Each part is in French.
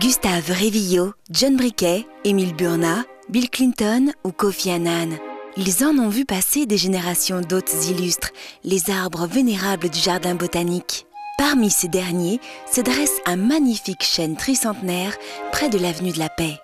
Gustave Révillot, John Briquet, Émile Burna, Bill Clinton ou Kofi Annan. Ils en ont vu passer des générations d'hôtes illustres, les arbres vénérables du jardin botanique. Parmi ces derniers se dresse un magnifique chêne tricentenaire près de l'avenue de la Paix.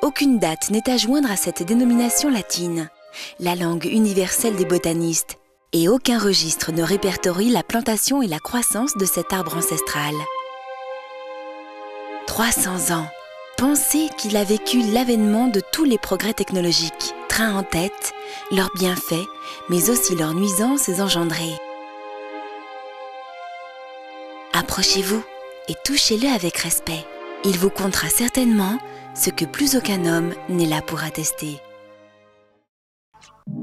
Aucune date n'est à joindre à cette dénomination latine, la langue universelle des botanistes, et aucun registre ne répertorie la plantation et la croissance de cet arbre ancestral. 300 ans. Pensez qu'il a vécu l'avènement de tous les progrès technologiques, train en tête, leurs bienfaits, mais aussi leurs nuisances engendrées. Approchez-vous et touchez-le avec respect. Il vous comptera certainement ce que plus aucun homme n'est là pour attester.